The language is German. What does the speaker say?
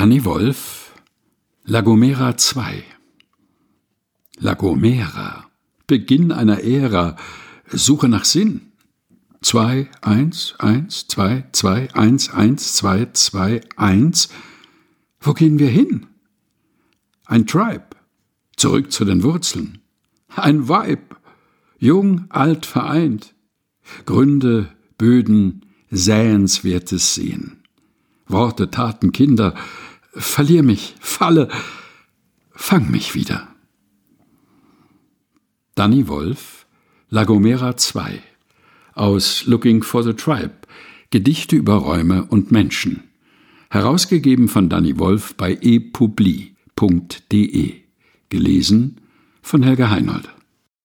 Danny Wolf La Gomera 2 La Gomera Beginn einer Ära. Suche nach Sinn. 2, 1, 1, 2, 2, 1, 1, 2, 2, 1 Wo gehen wir hin? Ein Tribe. Zurück zu den Wurzeln. Ein Vibe. Jung, alt, vereint. Gründe, Böden, Sähenswertes sehen. Worte, Taten, Kinder, verlier mich, falle, fang mich wieder. Danny Wolf, La Gomera 2 aus Looking for the Tribe, Gedichte über Räume und Menschen. Herausgegeben von Danny Wolf bei epubli.de. Gelesen von Helga Heinold.